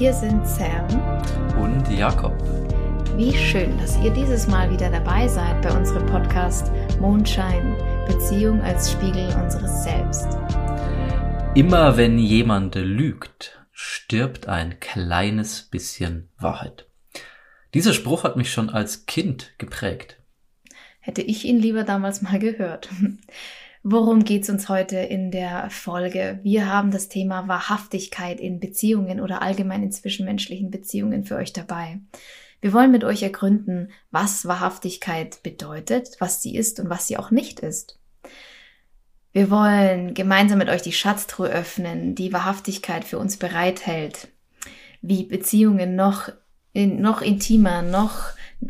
Hier sind Sam und Jakob. Wie schön, dass ihr dieses Mal wieder dabei seid bei unserem Podcast Mondschein, Beziehung als Spiegel unseres Selbst. Immer wenn jemand lügt, stirbt ein kleines bisschen Wahrheit. Dieser Spruch hat mich schon als Kind geprägt. Hätte ich ihn lieber damals mal gehört. Worum geht's uns heute in der Folge? Wir haben das Thema Wahrhaftigkeit in Beziehungen oder allgemein in zwischenmenschlichen Beziehungen für euch dabei. Wir wollen mit euch ergründen, was Wahrhaftigkeit bedeutet, was sie ist und was sie auch nicht ist. Wir wollen gemeinsam mit euch die Schatztruhe öffnen, die Wahrhaftigkeit für uns bereithält, wie Beziehungen noch, in, noch intimer, noch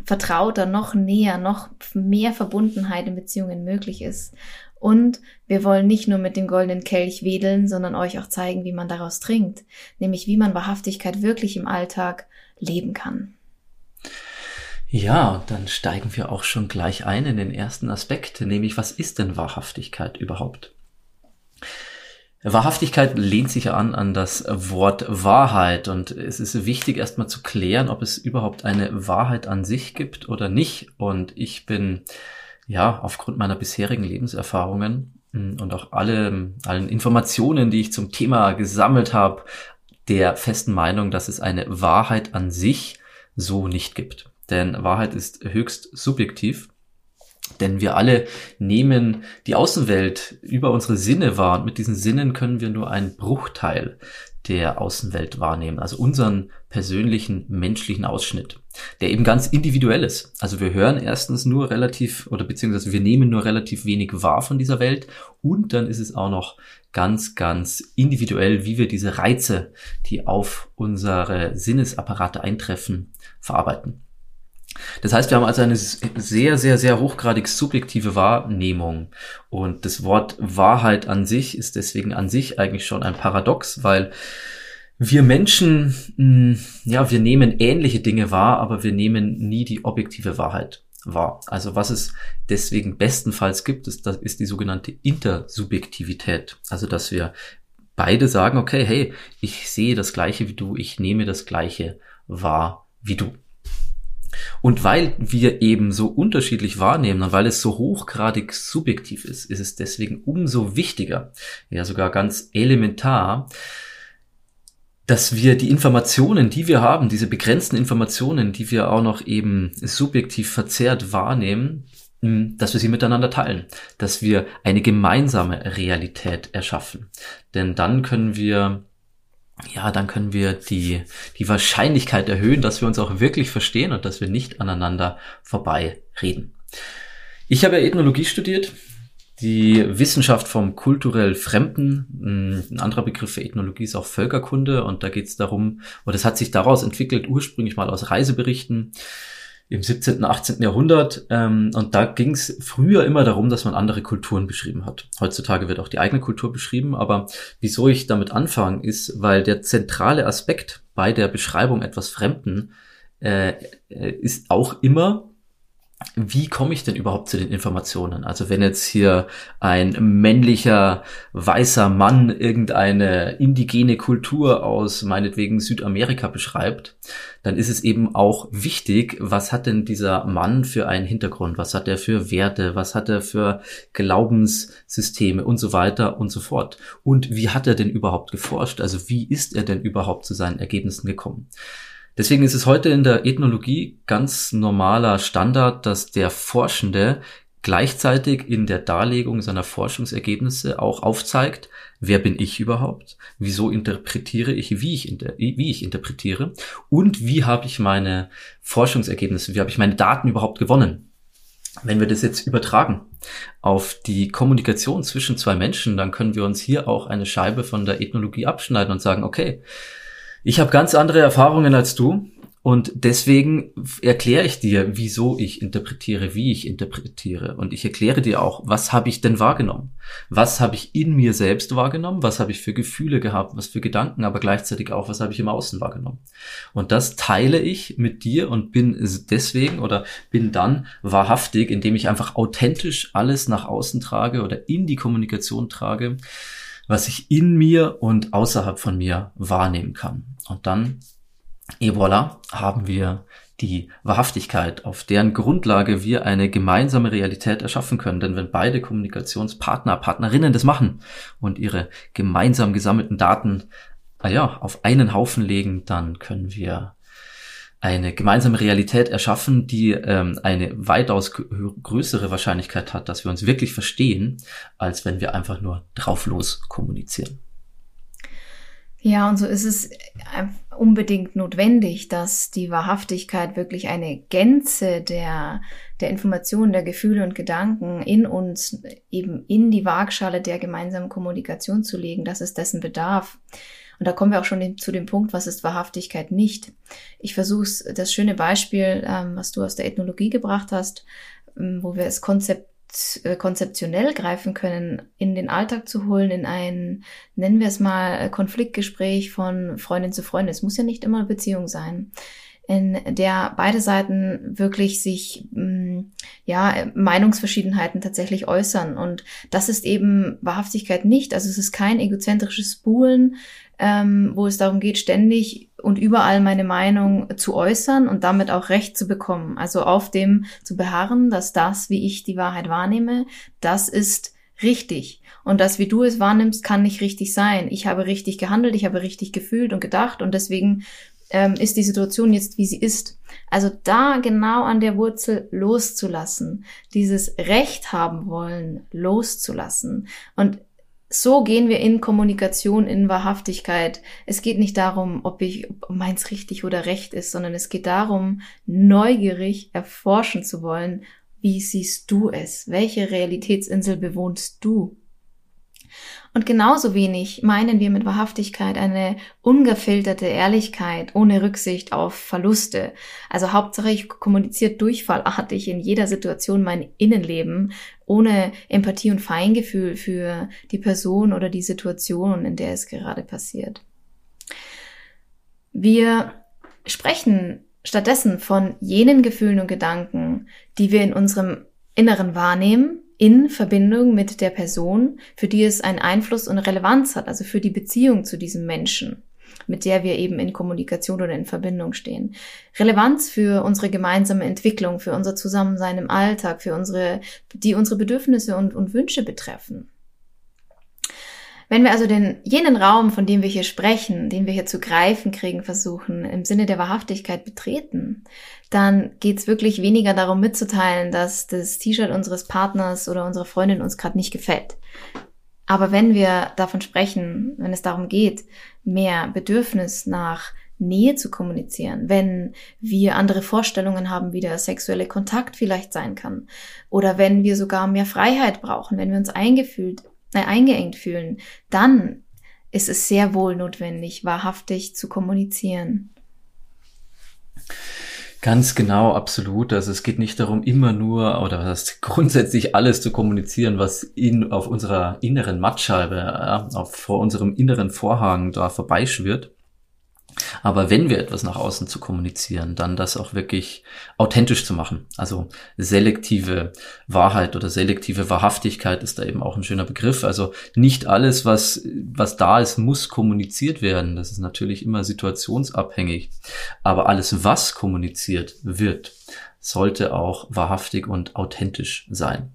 vertrauter, noch näher, noch mehr Verbundenheit in Beziehungen möglich ist und wir wollen nicht nur mit dem goldenen Kelch wedeln, sondern euch auch zeigen, wie man daraus trinkt, nämlich wie man Wahrhaftigkeit wirklich im Alltag leben kann. Ja, dann steigen wir auch schon gleich ein in den ersten Aspekt, nämlich was ist denn Wahrhaftigkeit überhaupt? Wahrhaftigkeit lehnt sich an an das Wort Wahrheit und es ist wichtig erstmal zu klären, ob es überhaupt eine Wahrheit an sich gibt oder nicht. Und ich bin ja, aufgrund meiner bisherigen Lebenserfahrungen hm, und auch alle, allen Informationen, die ich zum Thema gesammelt habe, der festen Meinung, dass es eine Wahrheit an sich so nicht gibt. Denn Wahrheit ist höchst subjektiv. Denn wir alle nehmen die Außenwelt über unsere Sinne wahr und mit diesen Sinnen können wir nur einen Bruchteil der Außenwelt wahrnehmen, also unseren persönlichen menschlichen Ausschnitt, der eben ganz individuell ist. Also wir hören erstens nur relativ oder beziehungsweise wir nehmen nur relativ wenig wahr von dieser Welt und dann ist es auch noch ganz, ganz individuell, wie wir diese Reize, die auf unsere Sinnesapparate eintreffen, verarbeiten. Das heißt, wir haben also eine sehr, sehr, sehr hochgradig subjektive Wahrnehmung. Und das Wort Wahrheit an sich ist deswegen an sich eigentlich schon ein Paradox, weil wir Menschen, hm, ja, wir nehmen ähnliche Dinge wahr, aber wir nehmen nie die objektive Wahrheit wahr. Also was es deswegen bestenfalls gibt, ist, das ist die sogenannte Intersubjektivität. Also dass wir beide sagen, okay, hey, ich sehe das Gleiche wie du, ich nehme das Gleiche wahr wie du. Und weil wir eben so unterschiedlich wahrnehmen und weil es so hochgradig subjektiv ist, ist es deswegen umso wichtiger, ja sogar ganz elementar, dass wir die Informationen, die wir haben, diese begrenzten Informationen, die wir auch noch eben subjektiv verzerrt wahrnehmen, hm, dass wir sie miteinander teilen, dass wir eine gemeinsame Realität erschaffen. Denn dann können wir ja, dann können wir die, die Wahrscheinlichkeit erhöhen, dass wir uns auch wirklich verstehen und dass wir nicht aneinander vorbei reden. Ich habe ja Ethnologie studiert, die Wissenschaft vom kulturell Fremden. Ein anderer Begriff für Ethnologie ist auch Völkerkunde und da geht es darum, oder es hat sich daraus entwickelt, ursprünglich mal aus Reiseberichten, im 17., 18. Jahrhundert. Ähm, und da ging es früher immer darum, dass man andere Kulturen beschrieben hat. Heutzutage wird auch die eigene Kultur beschrieben. Aber wieso ich damit anfange, ist, weil der zentrale Aspekt bei der Beschreibung etwas Fremden äh, äh ist auch immer wie komme ich denn überhaupt zu den Informationen? Also wenn jetzt hier ein männlicher weißer Mann irgendeine indigene Kultur aus meinetwegen Südamerika beschreibt, dann ist es eben auch wichtig, was hat denn dieser Mann für einen Hintergrund? Was hat er für Werte? Was hat er für Glaubenssysteme und so weiter und so fort? Und wie hat er denn überhaupt geforscht? Also wie ist er denn überhaupt zu seinen Ergebnissen gekommen? Deswegen ist es heute in der Ethnologie ganz normaler Standard, dass der Forschende gleichzeitig in der Darlegung seiner Forschungsergebnisse auch aufzeigt, wer bin ich überhaupt, wieso interpretiere ich, wie ich, inter wie ich interpretiere und wie habe ich meine Forschungsergebnisse, wie habe ich meine Daten überhaupt gewonnen. Wenn wir das jetzt übertragen auf die Kommunikation zwischen zwei Menschen, dann können wir uns hier auch eine Scheibe von der Ethnologie abschneiden und sagen, okay, ich habe ganz andere Erfahrungen als du und deswegen erkläre ich dir, wieso ich interpretiere, wie ich interpretiere. Und ich erkläre dir auch, was habe ich denn wahrgenommen? Was habe ich in mir selbst wahrgenommen? Was habe ich für Gefühle gehabt? Was für Gedanken? Aber gleichzeitig auch, was habe ich im Außen wahrgenommen? Und das teile ich mit dir und bin deswegen oder bin dann wahrhaftig, indem ich einfach authentisch alles nach außen trage oder in die Kommunikation trage was ich in mir und außerhalb von mir wahrnehmen kann. Und dann Et voilà, haben wir die Wahrhaftigkeit, auf deren Grundlage wir eine gemeinsame Realität erschaffen können. Denn wenn beide Kommunikationspartner, Partnerinnen das machen und ihre gemeinsam gesammelten Daten ah ja, auf einen Haufen legen, dann können wir eine gemeinsame Realität erschaffen, die ähm, eine weitaus größere Wahrscheinlichkeit hat, dass wir uns wirklich verstehen, als wenn wir einfach nur drauflos kommunizieren. Ja, und so ist es unbedingt notwendig, dass die Wahrhaftigkeit wirklich eine Gänze der, der Informationen, der Gefühle und Gedanken in uns eben in die Waagschale der gemeinsamen Kommunikation zu legen, dass es dessen bedarf. Und da kommen wir auch schon zu dem Punkt, was ist Wahrhaftigkeit nicht. Ich versuche das schöne Beispiel, ähm, was du aus der Ethnologie gebracht hast, ähm, wo wir es Konzept äh, konzeptionell greifen können, in den Alltag zu holen, in ein, nennen wir es mal, äh, Konfliktgespräch von Freundin zu Freundin. Es muss ja nicht immer eine Beziehung sein, in der beide Seiten wirklich sich, mm, ja, Meinungsverschiedenheiten tatsächlich äußern. Und das ist eben Wahrhaftigkeit nicht. Also es ist kein egozentrisches Spulen, ähm, wo es darum geht, ständig und überall meine Meinung zu äußern und damit auch Recht zu bekommen. Also auf dem zu beharren, dass das, wie ich die Wahrheit wahrnehme, das ist richtig. Und das, wie du es wahrnimmst, kann nicht richtig sein. Ich habe richtig gehandelt, ich habe richtig gefühlt und gedacht und deswegen ähm, ist die Situation jetzt, wie sie ist. Also da genau an der Wurzel loszulassen, dieses Recht haben wollen, loszulassen. Und so gehen wir in Kommunikation, in Wahrhaftigkeit. Es geht nicht darum, ob ich ob meins richtig oder recht ist, sondern es geht darum, neugierig erforschen zu wollen, wie siehst du es? Welche Realitätsinsel bewohnst du? Und genauso wenig meinen wir mit Wahrhaftigkeit eine ungefilterte Ehrlichkeit ohne Rücksicht auf Verluste. Also Hauptsache ich kommuniziere durchfallartig in jeder Situation mein Innenleben ohne Empathie und Feingefühl für die Person oder die Situation, in der es gerade passiert. Wir sprechen stattdessen von jenen Gefühlen und Gedanken, die wir in unserem Inneren wahrnehmen, in Verbindung mit der Person, für die es einen Einfluss und Relevanz hat, also für die Beziehung zu diesem Menschen, mit der wir eben in Kommunikation oder in Verbindung stehen. Relevanz für unsere gemeinsame Entwicklung, für unser Zusammensein im Alltag, für unsere, die unsere Bedürfnisse und, und Wünsche betreffen. Wenn wir also den, jenen Raum, von dem wir hier sprechen, den wir hier zu greifen kriegen, versuchen, im Sinne der Wahrhaftigkeit betreten, dann geht's wirklich weniger darum mitzuteilen, dass das T-Shirt unseres Partners oder unserer Freundin uns gerade nicht gefällt. Aber wenn wir davon sprechen, wenn es darum geht, mehr Bedürfnis nach Nähe zu kommunizieren, wenn wir andere Vorstellungen haben, wie der sexuelle Kontakt vielleicht sein kann, oder wenn wir sogar mehr Freiheit brauchen, wenn wir uns eingefühlt äh, eingeengt fühlen, dann ist es sehr wohl notwendig, wahrhaftig zu kommunizieren. Ganz genau, absolut. Also es geht nicht darum, immer nur oder was grundsätzlich alles zu kommunizieren, was in, auf unserer inneren Mattscheibe, ja, auf, vor unserem inneren Vorhang da vorbeischwirrt, aber wenn wir etwas nach außen zu kommunizieren, dann das auch wirklich authentisch zu machen. Also selektive Wahrheit oder selektive Wahrhaftigkeit ist da eben auch ein schöner Begriff. Also nicht alles, was, was da ist, muss kommuniziert werden. Das ist natürlich immer situationsabhängig. Aber alles, was kommuniziert wird, sollte auch wahrhaftig und authentisch sein.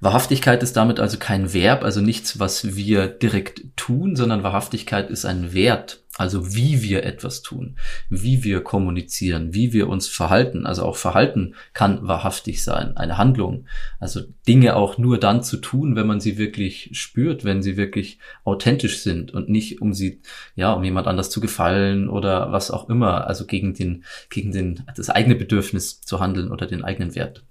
Wahrhaftigkeit ist damit also kein Verb, also nichts, was wir direkt tun, sondern Wahrhaftigkeit ist ein Wert, also wie wir etwas tun, wie wir kommunizieren, wie wir uns verhalten. Also auch Verhalten kann wahrhaftig sein, eine Handlung. Also Dinge auch nur dann zu tun, wenn man sie wirklich spürt, wenn sie wirklich authentisch sind und nicht um sie, ja, um jemand anders zu gefallen oder was auch immer, also gegen den, gegen den, das eigene Bedürfnis zu handeln oder den eigenen Wert.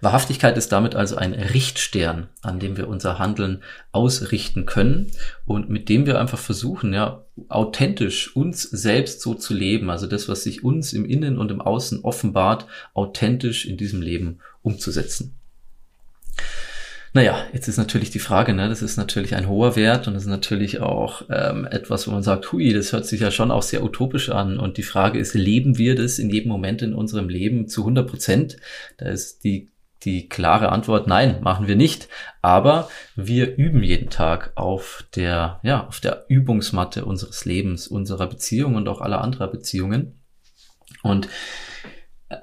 Wahrhaftigkeit ist damit also ein Richtstern, an dem wir unser Handeln ausrichten können und mit dem wir einfach versuchen, ja, authentisch uns selbst so zu leben, also das, was sich uns im Innen und im Außen offenbart, authentisch in diesem Leben umzusetzen. Naja, jetzt ist natürlich die Frage, ne, das ist natürlich ein hoher Wert und das ist natürlich auch ähm, etwas, wo man sagt, hui, das hört sich ja schon auch sehr utopisch an. Und die Frage ist, leben wir das in jedem Moment in unserem Leben zu 100 Prozent? Da ist die die klare Antwort, nein, machen wir nicht. Aber wir üben jeden Tag auf der, ja, auf der Übungsmatte unseres Lebens, unserer Beziehung und auch aller anderer Beziehungen. Und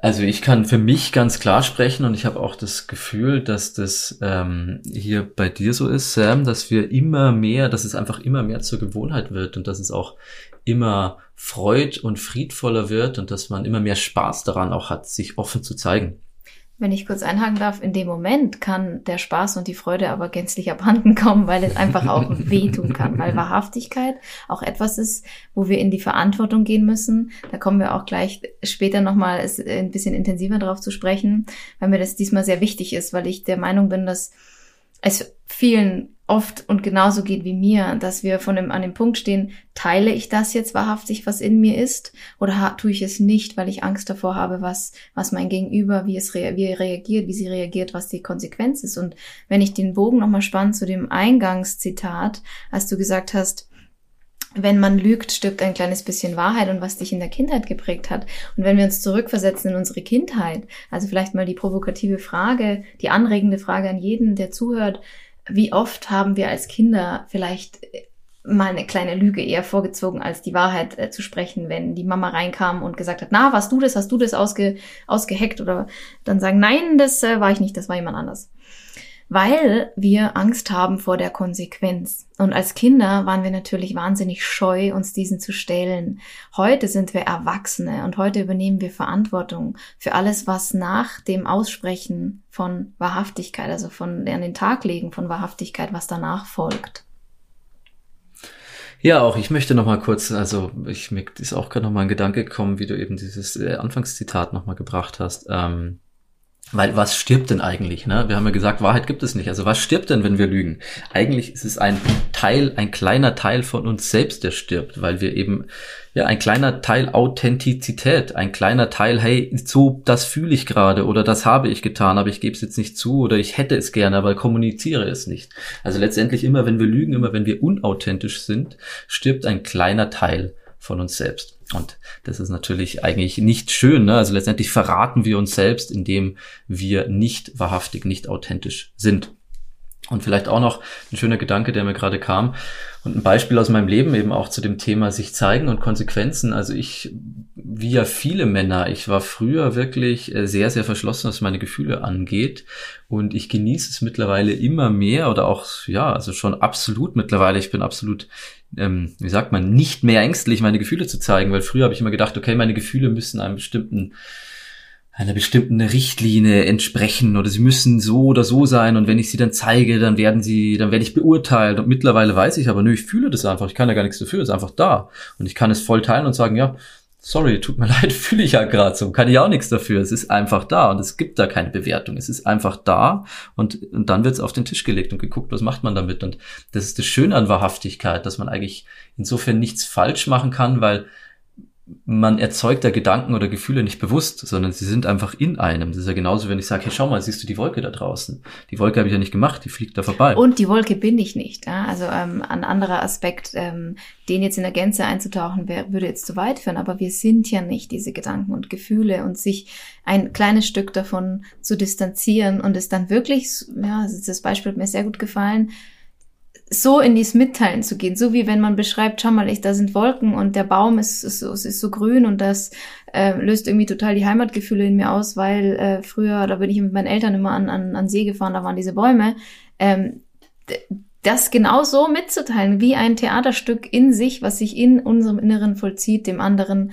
also ich kann für mich ganz klar sprechen und ich habe auch das Gefühl, dass das ähm, hier bei dir so ist, Sam, dass wir immer mehr, dass es einfach immer mehr zur Gewohnheit wird und dass es auch immer freud und friedvoller wird und dass man immer mehr Spaß daran auch hat, sich offen zu zeigen. Wenn ich kurz einhaken darf, in dem Moment kann der Spaß und die Freude aber gänzlich abhanden kommen, weil es einfach auch wehtun kann, weil Wahrhaftigkeit auch etwas ist, wo wir in die Verantwortung gehen müssen. Da kommen wir auch gleich später nochmal ein bisschen intensiver drauf zu sprechen, weil mir das diesmal sehr wichtig ist, weil ich der Meinung bin, dass es vielen oft und genauso geht wie mir, dass wir von dem, an dem Punkt stehen, teile ich das jetzt wahrhaftig, was in mir ist, oder tue ich es nicht, weil ich Angst davor habe, was, was mein Gegenüber, wie es rea wie reagiert, wie sie reagiert, was die Konsequenz ist. Und wenn ich den Bogen nochmal spann zu dem Eingangszitat, als du gesagt hast, wenn man lügt, stirbt ein kleines bisschen Wahrheit und was dich in der Kindheit geprägt hat. Und wenn wir uns zurückversetzen in unsere Kindheit, also vielleicht mal die provokative Frage, die anregende Frage an jeden, der zuhört, wie oft haben wir als Kinder vielleicht mal eine kleine Lüge eher vorgezogen, als die Wahrheit äh, zu sprechen, wenn die Mama reinkam und gesagt hat, na, warst du das, hast du das ausge, ausgeheckt oder dann sagen, nein, das äh, war ich nicht, das war jemand anders weil wir Angst haben vor der Konsequenz. Und als Kinder waren wir natürlich wahnsinnig scheu, uns diesen zu stellen. Heute sind wir Erwachsene und heute übernehmen wir Verantwortung für alles, was nach dem Aussprechen von Wahrhaftigkeit, also von an den Tag legen von Wahrhaftigkeit, was danach folgt. Ja, auch ich möchte noch mal kurz, also ich mir ist auch gerade noch mal ein Gedanke gekommen, wie du eben dieses äh, Anfangszitat noch mal gebracht hast. Ähm, weil was stirbt denn eigentlich? Ne? Wir haben ja gesagt, Wahrheit gibt es nicht. Also was stirbt denn, wenn wir lügen? Eigentlich ist es ein Teil, ein kleiner Teil von uns selbst, der stirbt, weil wir eben, ja, ein kleiner Teil Authentizität, ein kleiner Teil, hey, so, das fühle ich gerade oder das habe ich getan, aber ich gebe es jetzt nicht zu oder ich hätte es gerne, aber kommuniziere es nicht. Also letztendlich immer, wenn wir lügen, immer wenn wir unauthentisch sind, stirbt ein kleiner Teil von uns selbst. Und das ist natürlich eigentlich nicht schön. Ne? Also letztendlich verraten wir uns selbst, indem wir nicht wahrhaftig, nicht authentisch sind. Und vielleicht auch noch ein schöner Gedanke, der mir gerade kam und ein Beispiel aus meinem Leben eben auch zu dem Thema sich zeigen und Konsequenzen. Also ich, wie ja viele Männer, ich war früher wirklich äh, sehr, sehr verschlossen, was meine Gefühle angeht. Und ich genieße es mittlerweile immer mehr oder auch, ja, also schon absolut mittlerweile. Ich bin absolut ähm, wie sagt man, nicht mehr ängstlich, meine Gefühle zu zeigen, weil früher habe ich immer gedacht, okay, meine Gefühle müssen einem bestimmten einer bestimmten Richtlinie entsprechen oder sie müssen so oder so sein und wenn ich sie dann zeige, dann werden sie, dann werde ich beurteilt. Und mittlerweile weiß ich aber, nö, ich fühle das einfach, ich kann ja gar nichts dafür, ist einfach da. Und ich kann es voll teilen und sagen, ja, sorry, tut mir leid, fühle ich ja gerade so, kann ich auch nichts dafür. Es ist einfach da und es gibt da keine Bewertung. Es ist einfach da und, und dann wird es auf den Tisch gelegt und geguckt, was macht man damit. Und das ist das Schöne an Wahrhaftigkeit, dass man eigentlich insofern nichts falsch machen kann, weil man erzeugt da Gedanken oder Gefühle nicht bewusst, sondern sie sind einfach in einem. Das ist ja genauso, wenn ich sage, hey, schau mal, siehst du die Wolke da draußen? Die Wolke habe ich ja nicht gemacht, die fliegt da vorbei. Und die Wolke bin ich nicht. Ja? Also ähm, ein anderer Aspekt, ähm, den jetzt in der Gänze einzutauchen, wär, würde jetzt zu weit führen, aber wir sind ja nicht diese Gedanken und Gefühle und sich ein kleines Stück davon zu distanzieren und es dann wirklich, ja, das Beispiel hat mir sehr gut gefallen, so in dieses Mitteilen zu gehen, so wie wenn man beschreibt, schau mal, ich, da sind Wolken und der Baum ist, ist, ist so grün und das äh, löst irgendwie total die Heimatgefühle in mir aus, weil äh, früher, da bin ich mit meinen Eltern immer an, an, an See gefahren, da waren diese Bäume. Ähm, das genau so mitzuteilen, wie ein Theaterstück in sich, was sich in unserem Inneren vollzieht, dem anderen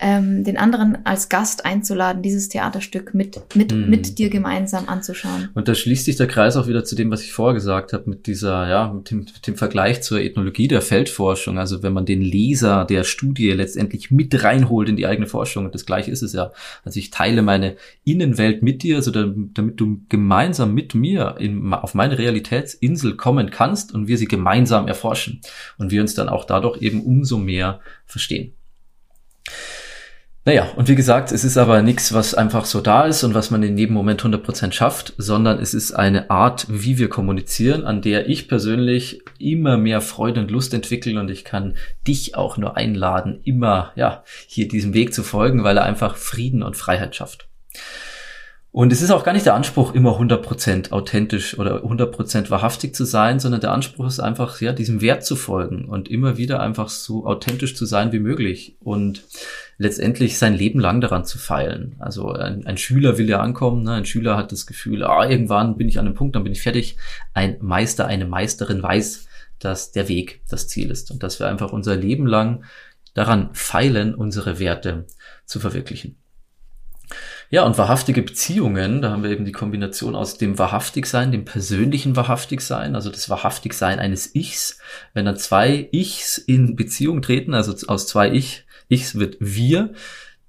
ähm, den anderen als Gast einzuladen, dieses Theaterstück mit, mit, mm. mit dir gemeinsam anzuschauen. Und da schließt sich der Kreis auch wieder zu dem, was ich vorher gesagt habe, mit dieser, ja, mit dem, mit dem Vergleich zur Ethnologie der Feldforschung. Also wenn man den Leser der Studie letztendlich mit reinholt in die eigene Forschung, und das gleiche ist es ja. Also ich teile meine Innenwelt mit dir, also damit du gemeinsam mit mir in, auf meine Realitätsinsel kommen kannst und wir sie gemeinsam erforschen und wir uns dann auch dadurch eben umso mehr verstehen. Naja, und wie gesagt, es ist aber nichts, was einfach so da ist und was man in jedem Moment 100% schafft, sondern es ist eine Art, wie wir kommunizieren, an der ich persönlich immer mehr Freude und Lust entwickle und ich kann dich auch nur einladen, immer, ja, hier diesem Weg zu folgen, weil er einfach Frieden und Freiheit schafft. Und es ist auch gar nicht der Anspruch, immer 100% authentisch oder 100% wahrhaftig zu sein, sondern der Anspruch ist einfach, ja, diesem Wert zu folgen und immer wieder einfach so authentisch zu sein wie möglich und letztendlich sein Leben lang daran zu feilen. Also ein, ein Schüler will ja ankommen, ne? ein Schüler hat das Gefühl, ah, irgendwann bin ich an einem Punkt, dann bin ich fertig. Ein Meister, eine Meisterin weiß, dass der Weg das Ziel ist und dass wir einfach unser Leben lang daran feilen, unsere Werte zu verwirklichen. Ja, und wahrhaftige Beziehungen, da haben wir eben die Kombination aus dem Wahrhaftigsein, dem persönlichen Wahrhaftigsein, also das Wahrhaftigsein eines Ichs. Wenn dann zwei Ichs in Beziehung treten, also aus zwei Ich, Ichs wird wir,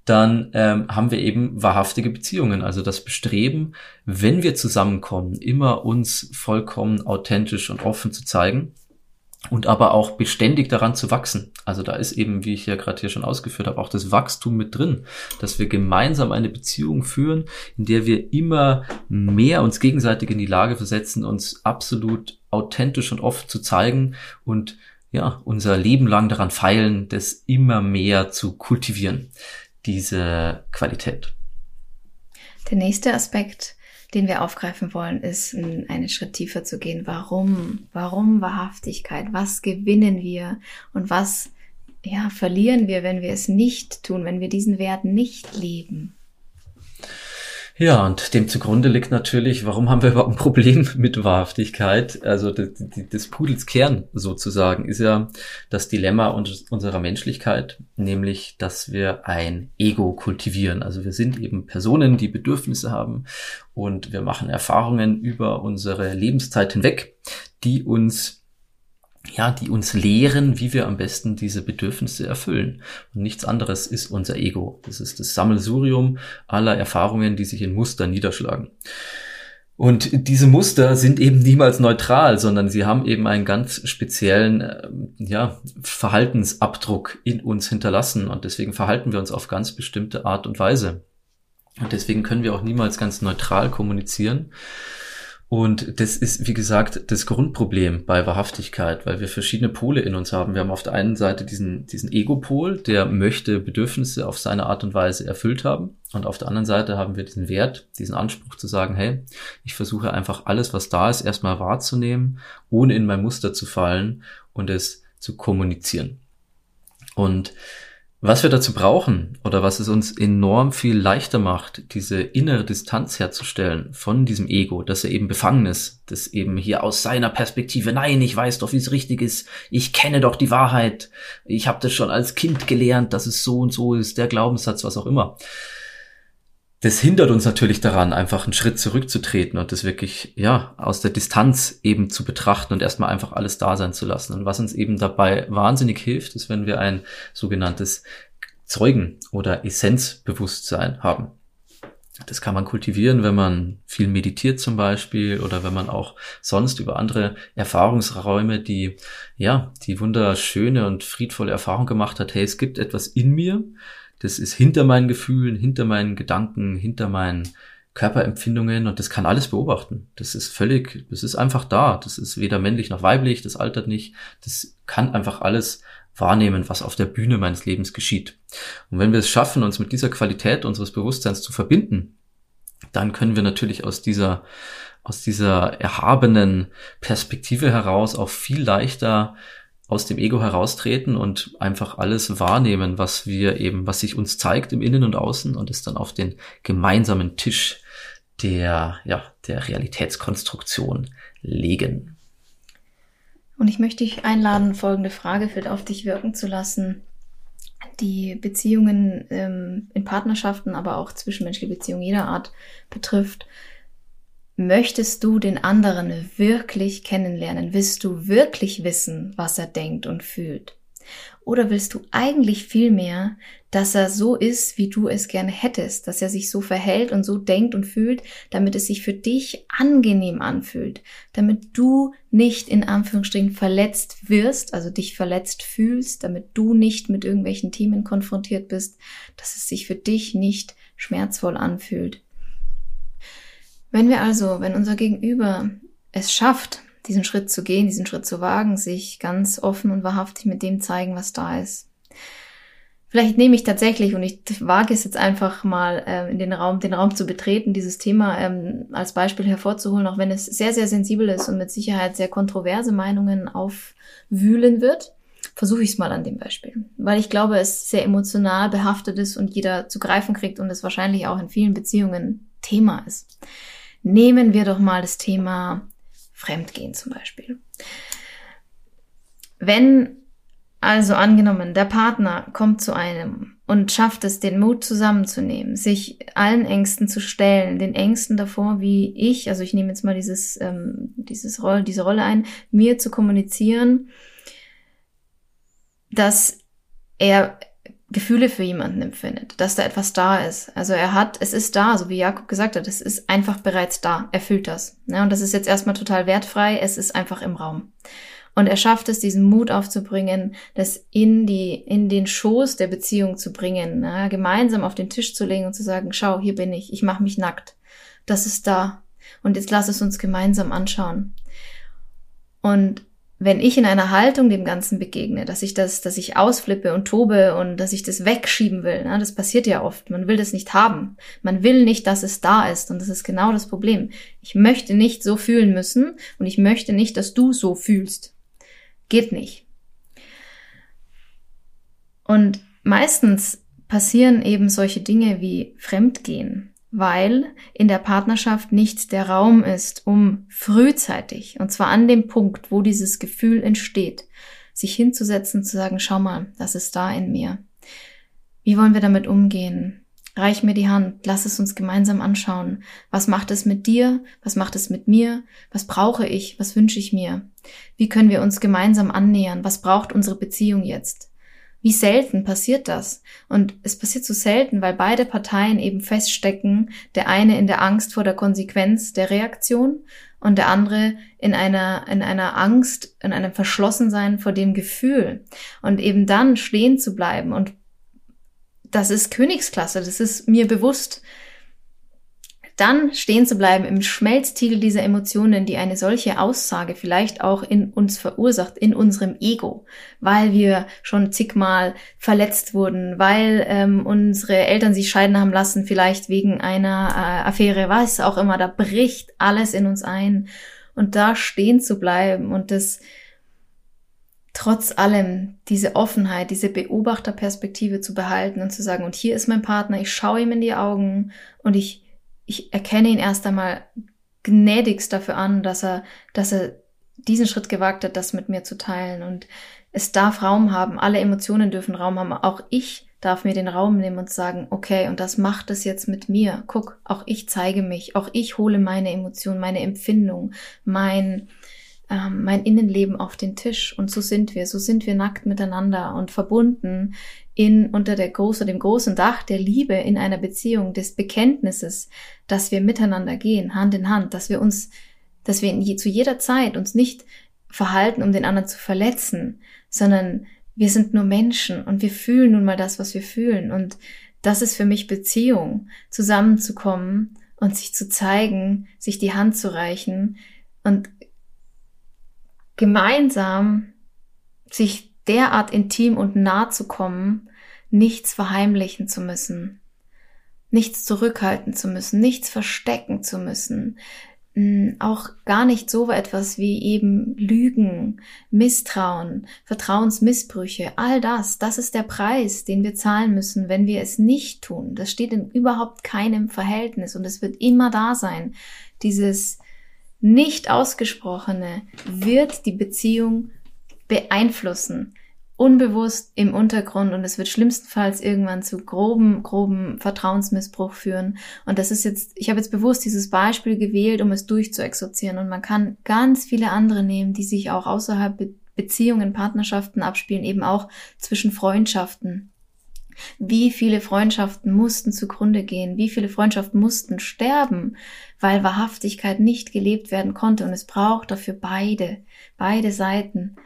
dann ähm, haben wir eben wahrhaftige Beziehungen. Also das Bestreben, wenn wir zusammenkommen, immer uns vollkommen authentisch und offen zu zeigen und aber auch beständig daran zu wachsen. Also da ist eben, wie ich ja gerade hier schon ausgeführt habe, auch das Wachstum mit drin, dass wir gemeinsam eine Beziehung führen, in der wir immer mehr uns gegenseitig in die Lage versetzen, uns absolut authentisch und oft zu zeigen und ja, unser Leben lang daran feilen, das immer mehr zu kultivieren, diese Qualität. Der nächste Aspekt den wir aufgreifen wollen, ist einen Schritt tiefer zu gehen. Warum? Warum Wahrhaftigkeit? Was gewinnen wir und was ja, verlieren wir, wenn wir es nicht tun, wenn wir diesen Wert nicht leben? Ja, und dem zugrunde liegt natürlich, warum haben wir überhaupt ein Problem mit Wahrhaftigkeit? Also des Pudels Kern sozusagen ist ja das Dilemma unserer Menschlichkeit, nämlich, dass wir ein Ego kultivieren. Also wir sind eben Personen, die Bedürfnisse haben und wir machen Erfahrungen über unsere Lebenszeit hinweg, die uns ja, die uns lehren, wie wir am besten diese Bedürfnisse erfüllen. Und nichts anderes ist unser Ego. Das ist das Sammelsurium aller Erfahrungen, die sich in Muster niederschlagen. Und diese Muster sind eben niemals neutral, sondern sie haben eben einen ganz speziellen äh, ja, Verhaltensabdruck in uns hinterlassen. Und deswegen verhalten wir uns auf ganz bestimmte Art und Weise. Und deswegen können wir auch niemals ganz neutral kommunizieren. Und das ist, wie gesagt, das Grundproblem bei Wahrhaftigkeit, weil wir verschiedene Pole in uns haben. Wir haben auf der einen Seite diesen, diesen Ego-Pol, der möchte Bedürfnisse auf seine Art und Weise erfüllt haben. Und auf der anderen Seite haben wir diesen Wert, diesen Anspruch zu sagen, hey, ich versuche einfach alles, was da ist, erstmal wahrzunehmen, ohne in mein Muster zu fallen und es zu kommunizieren. Und was wir dazu brauchen oder was es uns enorm viel leichter macht, diese innere Distanz herzustellen von diesem Ego, dass er eben befangen ist, dass eben hier aus seiner Perspektive, nein, ich weiß doch, wie es richtig ist, ich kenne doch die Wahrheit, ich habe das schon als Kind gelernt, dass es so und so ist, der Glaubenssatz, was auch immer das hindert uns natürlich daran, einfach einen Schritt zurückzutreten und das wirklich, ja, aus der Distanz eben zu betrachten und erstmal einfach alles da sein zu lassen. Und was uns eben dabei wahnsinnig hilft, ist, wenn wir ein sogenanntes Zeugen- oder Essenzbewusstsein haben. Das kann man kultivieren, wenn man viel meditiert zum Beispiel oder wenn man auch sonst über andere Erfahrungsräume, die, ja, die wunderschöne und friedvolle Erfahrung gemacht hat, hey, es gibt etwas in mir, das ist hinter meinen Gefühlen, hinter meinen Gedanken, hinter meinen Körperempfindungen und das kann alles beobachten. Das ist völlig, das ist einfach da. Das ist weder männlich noch weiblich, das altert nicht. Das kann einfach alles wahrnehmen, was auf der Bühne meines Lebens geschieht. Und wenn wir es schaffen, uns mit dieser Qualität unseres Bewusstseins zu verbinden, dann können wir natürlich aus dieser, aus dieser erhabenen Perspektive heraus auch viel leichter aus dem Ego heraustreten und einfach alles wahrnehmen, was wir eben, was sich uns zeigt im Innen und Außen und es dann auf den gemeinsamen Tisch der, ja, der Realitätskonstruktion legen. Und ich möchte dich einladen, folgende Frage auf dich wirken zu lassen, die Beziehungen ähm, in Partnerschaften, aber auch zwischenmenschliche Beziehungen jeder Art betrifft. Möchtest du den anderen wirklich kennenlernen? Willst du wirklich wissen, was er denkt und fühlt? Oder willst du eigentlich vielmehr, dass er so ist, wie du es gerne hättest, dass er sich so verhält und so denkt und fühlt, damit es sich für dich angenehm anfühlt, damit du nicht in Anführungsstrichen verletzt wirst, also dich verletzt fühlst, damit du nicht mit irgendwelchen Themen konfrontiert bist, dass es sich für dich nicht schmerzvoll anfühlt. Wenn wir also, wenn unser Gegenüber es schafft, diesen Schritt zu gehen, diesen Schritt zu wagen, sich ganz offen und wahrhaftig mit dem zeigen, was da ist, Vielleicht nehme ich tatsächlich, und ich wage es jetzt einfach mal äh, in den Raum, den Raum zu betreten, dieses Thema ähm, als Beispiel hervorzuholen, auch wenn es sehr, sehr sensibel ist und mit Sicherheit sehr kontroverse Meinungen aufwühlen wird, versuche ich es mal an dem Beispiel. Weil ich glaube, es sehr emotional behaftet ist und jeder zu greifen kriegt und es wahrscheinlich auch in vielen Beziehungen Thema ist. Nehmen wir doch mal das Thema Fremdgehen zum Beispiel. Wenn also angenommen, der Partner kommt zu einem und schafft es, den Mut zusammenzunehmen, sich allen Ängsten zu stellen, den Ängsten davor, wie ich, also ich nehme jetzt mal dieses, ähm, dieses Rolle, diese Rolle ein, mir zu kommunizieren, dass er Gefühle für jemanden empfindet, dass da etwas da ist. Also er hat, es ist da, so wie Jakob gesagt hat, es ist einfach bereits da. Er fühlt das. Ne? Und das ist jetzt erstmal total wertfrei, es ist einfach im Raum. Und er schafft es, diesen Mut aufzubringen, das in die, in den Schoß der Beziehung zu bringen, ne? gemeinsam auf den Tisch zu legen und zu sagen, schau, hier bin ich, ich mache mich nackt. Das ist da. Und jetzt lass es uns gemeinsam anschauen. Und wenn ich in einer Haltung dem Ganzen begegne, dass ich das, dass ich ausflippe und tobe und dass ich das wegschieben will, ne, das passiert ja oft. Man will das nicht haben. Man will nicht, dass es da ist. Und das ist genau das Problem. Ich möchte nicht so fühlen müssen und ich möchte nicht, dass du so fühlst. Geht nicht. Und meistens passieren eben solche Dinge wie Fremdgehen, weil in der Partnerschaft nicht der Raum ist, um frühzeitig, und zwar an dem Punkt, wo dieses Gefühl entsteht, sich hinzusetzen, zu sagen, schau mal, das ist da in mir. Wie wollen wir damit umgehen? Reich mir die Hand, lass es uns gemeinsam anschauen. Was macht es mit dir? Was macht es mit mir? Was brauche ich? Was wünsche ich mir? Wie können wir uns gemeinsam annähern? Was braucht unsere Beziehung jetzt? Wie selten passiert das? Und es passiert so selten, weil beide Parteien eben feststecken, der eine in der Angst vor der Konsequenz der Reaktion und der andere in einer, in einer Angst, in einem Verschlossensein vor dem Gefühl. Und eben dann stehen zu bleiben und das ist Königsklasse, das ist mir bewusst. Dann stehen zu bleiben im Schmelztiegel dieser Emotionen, die eine solche Aussage vielleicht auch in uns verursacht, in unserem Ego, weil wir schon zigmal verletzt wurden, weil ähm, unsere Eltern sich scheiden haben lassen, vielleicht wegen einer äh, Affäre, was auch immer, da bricht alles in uns ein. Und da stehen zu bleiben und das trotz allem diese Offenheit, diese Beobachterperspektive zu behalten und zu sagen, und hier ist mein Partner, ich schaue ihm in die Augen und ich, ich erkenne ihn erst einmal gnädigst dafür an, dass er, dass er diesen Schritt gewagt hat, das mit mir zu teilen. Und es darf Raum haben, alle Emotionen dürfen Raum haben. Auch ich darf mir den Raum nehmen und sagen, okay, und das macht es jetzt mit mir. Guck, auch ich zeige mich, auch ich hole meine Emotionen, meine Empfindung, mein, ähm, mein Innenleben auf den Tisch. Und so sind wir, so sind wir nackt miteinander und verbunden in unter der großen, dem großen Dach der Liebe in einer Beziehung, des Bekenntnisses, dass wir miteinander gehen, Hand in Hand, dass wir uns, dass wir zu jeder Zeit uns nicht verhalten, um den anderen zu verletzen, sondern wir sind nur Menschen und wir fühlen nun mal das, was wir fühlen. Und das ist für mich Beziehung, zusammenzukommen und sich zu zeigen, sich die Hand zu reichen und gemeinsam sich derart intim und nah zu kommen, nichts verheimlichen zu müssen, nichts zurückhalten zu müssen, nichts verstecken zu müssen, hm, auch gar nicht so etwas wie eben Lügen, Misstrauen, Vertrauensmissbrüche, all das, das ist der Preis, den wir zahlen müssen, wenn wir es nicht tun. Das steht in überhaupt keinem Verhältnis und es wird immer da sein. Dieses nicht ausgesprochene wird die Beziehung beeinflussen. Unbewusst im Untergrund und es wird schlimmstenfalls irgendwann zu groben, groben Vertrauensmissbrauch führen. Und das ist jetzt, ich habe jetzt bewusst dieses Beispiel gewählt, um es durchzuexorzieren. Und man kann ganz viele andere nehmen, die sich auch außerhalb Beziehungen, Partnerschaften abspielen, eben auch zwischen Freundschaften. Wie viele Freundschaften mussten zugrunde gehen? Wie viele Freundschaften mussten sterben, weil Wahrhaftigkeit nicht gelebt werden konnte? Und es braucht dafür beide, beide Seiten.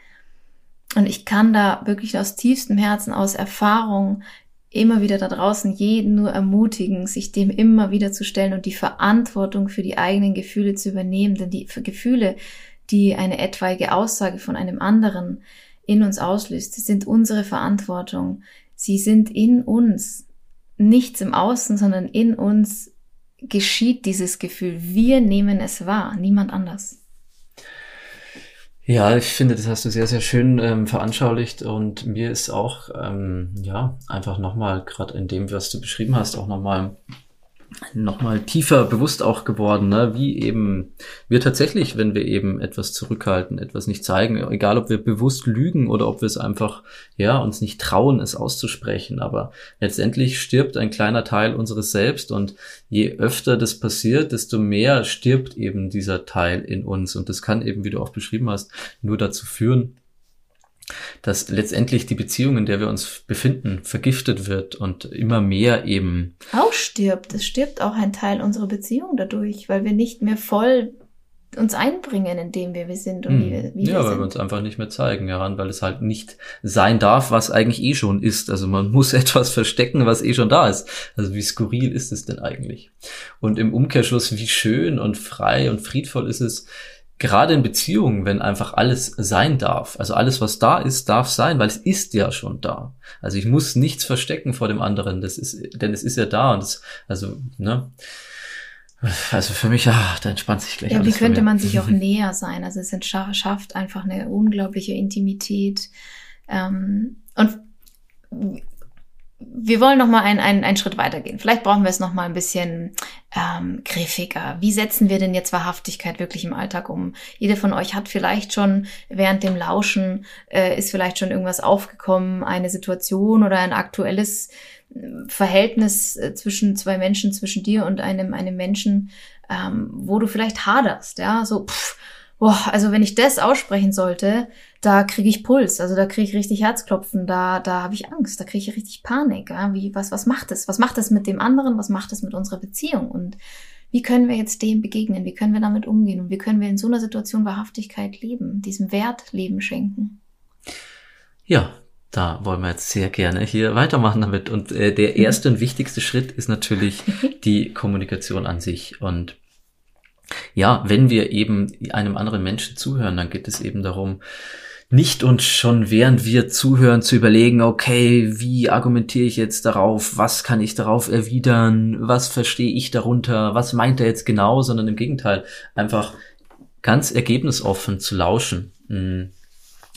Und ich kann da wirklich aus tiefstem Herzen, aus Erfahrung immer wieder da draußen jeden nur ermutigen, sich dem immer wieder zu stellen und die Verantwortung für die eigenen Gefühle zu übernehmen. Denn die Gefühle, die eine etwaige Aussage von einem anderen in uns auslöst, sind unsere Verantwortung Sie sind in uns. Nichts im Außen, sondern in uns geschieht dieses Gefühl. Wir nehmen es wahr, niemand anders. Ja, ich finde, das hast du sehr, sehr schön ähm, veranschaulicht und mir ist auch, ähm, ja, einfach nochmal, gerade in dem, was du beschrieben hast, auch nochmal nochmal tiefer bewusst auch geworden, ne? wie eben wir tatsächlich, wenn wir eben etwas zurückhalten, etwas nicht zeigen, egal ob wir bewusst lügen oder ob wir es einfach, ja, uns nicht trauen, es auszusprechen, aber letztendlich stirbt ein kleiner Teil unseres Selbst und je öfter das passiert, desto mehr stirbt eben dieser Teil in uns und das kann eben, wie du auch beschrieben hast, nur dazu führen, dass letztendlich die Beziehung, in der wir uns befinden, vergiftet wird und immer mehr eben ausstirbt. Es stirbt auch ein Teil unserer Beziehung dadurch, weil wir nicht mehr voll uns einbringen, in dem wir, wir sind und hm. wie wir, wie ja, wir weil sind. wir uns einfach nicht mehr zeigen, ja, weil es halt nicht sein darf, was eigentlich eh schon ist. Also man muss etwas verstecken, was eh schon da ist. Also wie skurril ist es denn eigentlich? Und im Umkehrschluss, wie schön und frei und friedvoll ist es, gerade in Beziehungen, wenn einfach alles sein darf, also alles, was da ist, darf sein, weil es ist ja schon da. Also ich muss nichts verstecken vor dem anderen, das ist, denn es ist ja da und das, also, ne. Also für mich, ah, da entspannt sich gleich. Ja, wie könnte man sich auch näher sein? Also es schafft einfach eine unglaubliche Intimität. Ähm, und wir wollen noch mal einen, einen, einen Schritt weitergehen. Vielleicht brauchen wir es noch mal ein bisschen ähm, griffiger. Wie setzen wir denn jetzt Wahrhaftigkeit wirklich im Alltag um? Jeder von euch hat vielleicht schon während dem Lauschen äh, ist vielleicht schon irgendwas aufgekommen, eine Situation oder ein aktuelles äh, Verhältnis äh, zwischen zwei Menschen, zwischen dir und einem einem Menschen, ähm, wo du vielleicht haderst, ja, so. Pff, boah, also wenn ich das aussprechen sollte, da kriege ich Puls, also da kriege ich richtig Herzklopfen, da, da habe ich Angst, da kriege ich richtig Panik. Ja? Wie, was, was macht es? Was macht es mit dem anderen? Was macht es mit unserer Beziehung? Und wie können wir jetzt dem begegnen? Wie können wir damit umgehen? Und wie können wir in so einer Situation Wahrhaftigkeit leben, diesem Wert Leben schenken? Ja, da wollen wir jetzt sehr gerne hier weitermachen damit. Und äh, der erste und wichtigste Schritt ist natürlich die Kommunikation an sich. Und ja, wenn wir eben einem anderen Menschen zuhören, dann geht es eben darum, nicht uns schon während wir zuhören zu überlegen, okay, wie argumentiere ich jetzt darauf, was kann ich darauf erwidern, was verstehe ich darunter, was meint er jetzt genau, sondern im Gegenteil, einfach ganz ergebnisoffen zu lauschen.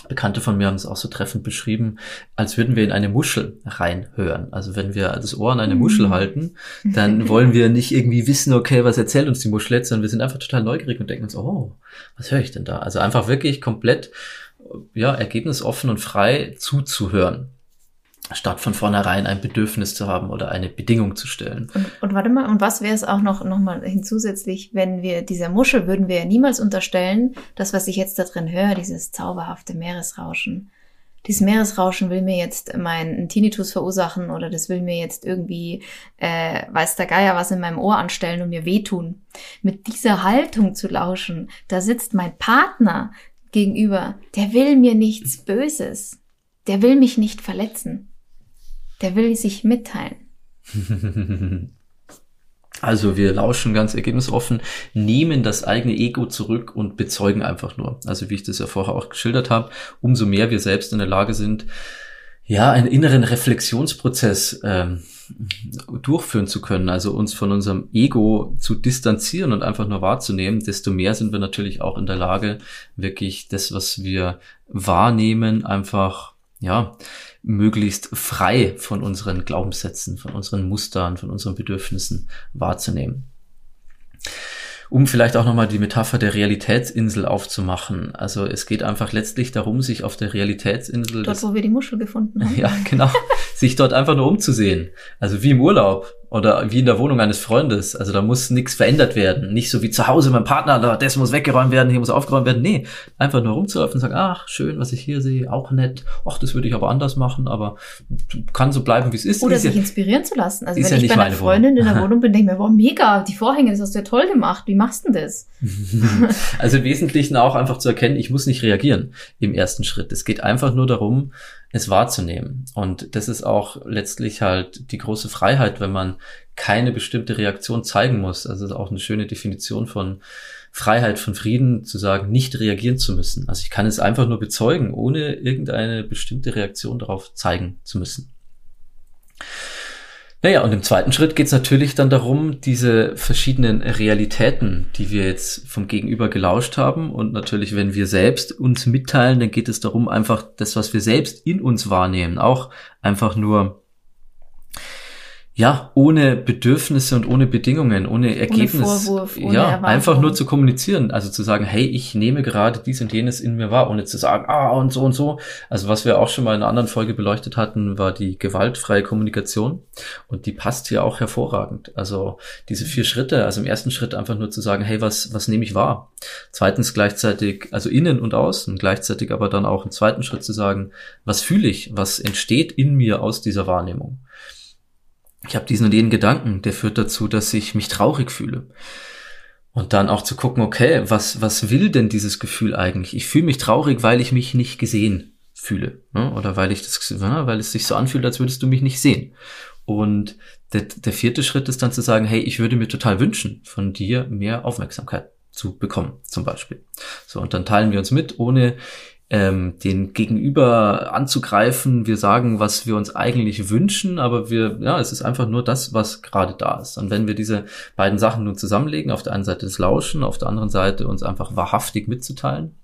Bekannte von mir haben es auch so treffend beschrieben, als würden wir in eine Muschel reinhören. Also wenn wir das Ohr an eine Muschel mhm. halten, dann wollen wir nicht irgendwie wissen, okay, was erzählt uns die Muschel jetzt, sondern wir sind einfach total neugierig und denken uns, oh, was höre ich denn da? Also einfach wirklich komplett, ja, ergebnisoffen und frei zuzuhören statt von vornherein ein Bedürfnis zu haben oder eine Bedingung zu stellen. Und, und warte mal, und was wäre es auch noch, noch mal hinzusätzlich, wenn wir dieser Muschel würden wir ja niemals unterstellen, das, was ich jetzt da drin höre, dieses zauberhafte Meeresrauschen. Dieses Meeresrauschen will mir jetzt meinen Tinnitus verursachen oder das will mir jetzt irgendwie, äh, weiß der Geier was in meinem Ohr anstellen und mir wehtun. Mit dieser Haltung zu lauschen, da sitzt mein Partner gegenüber, der will mir nichts Böses. Der will mich nicht verletzen. Der will sich mitteilen. Also wir lauschen ganz ergebnisoffen, nehmen das eigene Ego zurück und bezeugen einfach nur. Also wie ich das ja vorher auch geschildert habe, umso mehr wir selbst in der Lage sind, ja, einen inneren Reflexionsprozess ähm, durchführen zu können, also uns von unserem Ego zu distanzieren und einfach nur wahrzunehmen, desto mehr sind wir natürlich auch in der Lage, wirklich das, was wir wahrnehmen, einfach ja, möglichst frei von unseren Glaubenssätzen, von unseren Mustern, von unseren Bedürfnissen wahrzunehmen. Um vielleicht auch nochmal die Metapher der Realitätsinsel aufzumachen. Also es geht einfach letztlich darum, sich auf der Realitätsinsel. Dort, wo wir die Muschel gefunden haben. Ja, genau. sich dort einfach nur umzusehen. Also wie im Urlaub oder wie in der Wohnung eines Freundes. Also da muss nichts verändert werden. Nicht so wie zu Hause mein Partner, da, das muss weggeräumt werden, hier muss aufgeräumt werden. Nee, einfach nur rumzulaufen und sagen, ach, schön, was ich hier sehe, auch nett. Ach, das würde ich aber anders machen, aber kann so bleiben, wie es ist. Oder ist sich ja, inspirieren zu lassen. Also wenn ja ich bei einer Freundin Wohnung. in der Wohnung bin, denke ich mir, wow, mega, die Vorhänge, das hast du ja toll gemacht. Wie machst du denn das? also im Wesentlichen auch einfach zu erkennen, ich muss nicht reagieren im ersten Schritt. Es geht einfach nur darum, es wahrzunehmen. Und das ist auch letztlich halt die große Freiheit, wenn man keine bestimmte Reaktion zeigen muss. Also ist auch eine schöne Definition von Freiheit, von Frieden, zu sagen, nicht reagieren zu müssen. Also ich kann es einfach nur bezeugen, ohne irgendeine bestimmte Reaktion darauf zeigen zu müssen. Naja, und im zweiten Schritt geht es natürlich dann darum, diese verschiedenen Realitäten, die wir jetzt vom Gegenüber gelauscht haben, und natürlich, wenn wir selbst uns mitteilen, dann geht es darum, einfach das, was wir selbst in uns wahrnehmen, auch einfach nur ja, ohne Bedürfnisse und ohne Bedingungen, ohne Ergebnis. Ohne Vorwurf, ohne ja, Erwartung. einfach nur zu kommunizieren, also zu sagen, hey, ich nehme gerade dies und jenes in mir wahr, ohne zu sagen, ah, und so und so. Also was wir auch schon mal in einer anderen Folge beleuchtet hatten, war die gewaltfreie Kommunikation und die passt hier auch hervorragend. Also diese vier Schritte, also im ersten Schritt einfach nur zu sagen, hey, was, was nehme ich wahr? Zweitens gleichzeitig, also innen und außen, gleichzeitig aber dann auch im zweiten Schritt zu sagen, was fühle ich, was entsteht in mir aus dieser Wahrnehmung? Ich habe diesen und jenen Gedanken, der führt dazu, dass ich mich traurig fühle. Und dann auch zu gucken, okay, was, was will denn dieses Gefühl eigentlich? Ich fühle mich traurig, weil ich mich nicht gesehen fühle. Ne? Oder weil ich das, ne? weil es sich so anfühlt, als würdest du mich nicht sehen. Und der, der vierte Schritt ist dann zu sagen, hey, ich würde mir total wünschen, von dir mehr Aufmerksamkeit zu bekommen, zum Beispiel. So, und dann teilen wir uns mit, ohne ähm, den Gegenüber anzugreifen. Wir sagen, was wir uns eigentlich wünschen, aber wir, ja, es ist einfach nur das, was gerade da ist. Und wenn wir diese beiden Sachen nun zusammenlegen, auf der einen Seite das Lauschen, auf der anderen Seite uns einfach wahrhaftig mitzuteilen,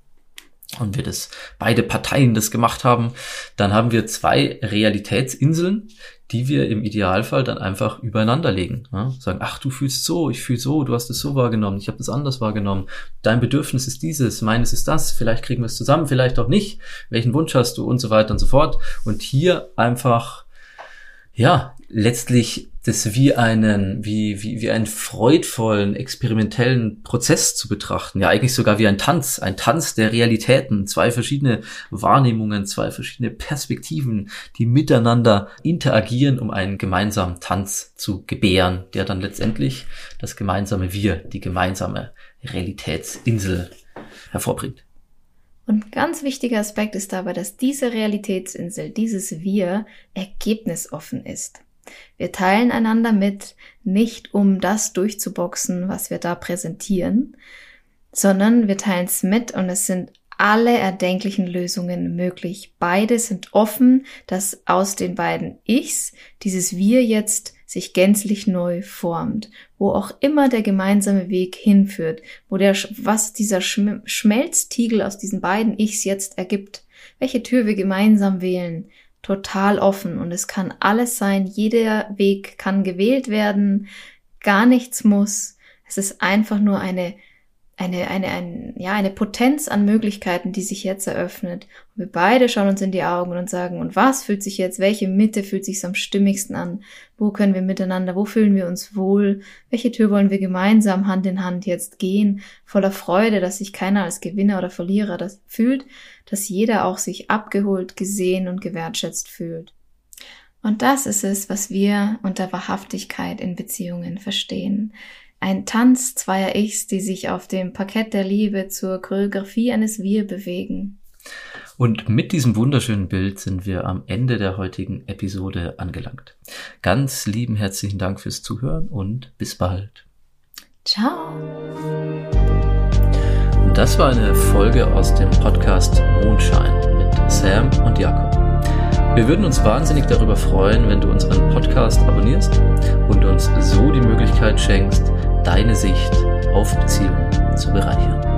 und wir das beide Parteien das gemacht haben, dann haben wir zwei Realitätsinseln, die wir im Idealfall dann einfach übereinander legen. Ja? Sagen, ach, du fühlst so, ich fühle so, du hast es so wahrgenommen, ich habe das anders wahrgenommen. Dein Bedürfnis ist dieses, meines ist das, vielleicht kriegen wir es zusammen, vielleicht auch nicht. Welchen Wunsch hast du und so weiter und so fort. Und hier einfach, ja, letztlich das wie einen, wie, wie, wie einen freudvollen, experimentellen Prozess zu betrachten. Ja, eigentlich sogar wie ein Tanz, ein Tanz der Realitäten, zwei verschiedene Wahrnehmungen, zwei verschiedene Perspektiven, die miteinander interagieren, um einen gemeinsamen Tanz zu gebären, der dann letztendlich das gemeinsame Wir, die gemeinsame Realitätsinsel hervorbringt. Und ganz wichtiger Aspekt ist dabei, dass diese Realitätsinsel, dieses Wir, ergebnisoffen ist. Wir teilen einander mit, nicht um das durchzuboxen, was wir da präsentieren, sondern wir teilen es mit und es sind alle erdenklichen Lösungen möglich. Beide sind offen, dass aus den beiden Ichs dieses Wir jetzt sich gänzlich neu formt, wo auch immer der gemeinsame Weg hinführt, wo der, was dieser Schmelztiegel aus diesen beiden Ichs jetzt ergibt, welche Tür wir gemeinsam wählen, total offen und es kann alles sein, jeder Weg kann gewählt werden, gar nichts muss. Es ist einfach nur eine eine, eine, ein, ja, eine Potenz an Möglichkeiten, die sich jetzt eröffnet. Und wir beide schauen uns in die Augen und sagen, und was fühlt sich jetzt, welche Mitte fühlt sich am stimmigsten an? Wo können wir miteinander, wo fühlen wir uns wohl? Welche Tür wollen wir gemeinsam Hand in Hand jetzt gehen? Voller Freude, dass sich keiner als Gewinner oder Verlierer das fühlt, dass jeder auch sich abgeholt, gesehen und gewertschätzt fühlt. Und das ist es, was wir unter Wahrhaftigkeit in Beziehungen verstehen. Ein Tanz zweier Ichs, die sich auf dem Parkett der Liebe zur Choreografie eines Wir bewegen. Und mit diesem wunderschönen Bild sind wir am Ende der heutigen Episode angelangt. Ganz lieben herzlichen Dank fürs Zuhören und bis bald. Ciao. Das war eine Folge aus dem Podcast Mondschein mit Sam und Jakob. Wir würden uns wahnsinnig darüber freuen, wenn du unseren Podcast abonnierst und uns so die Möglichkeit schenkst, deine Sicht auf Beziehungen zu bereichern.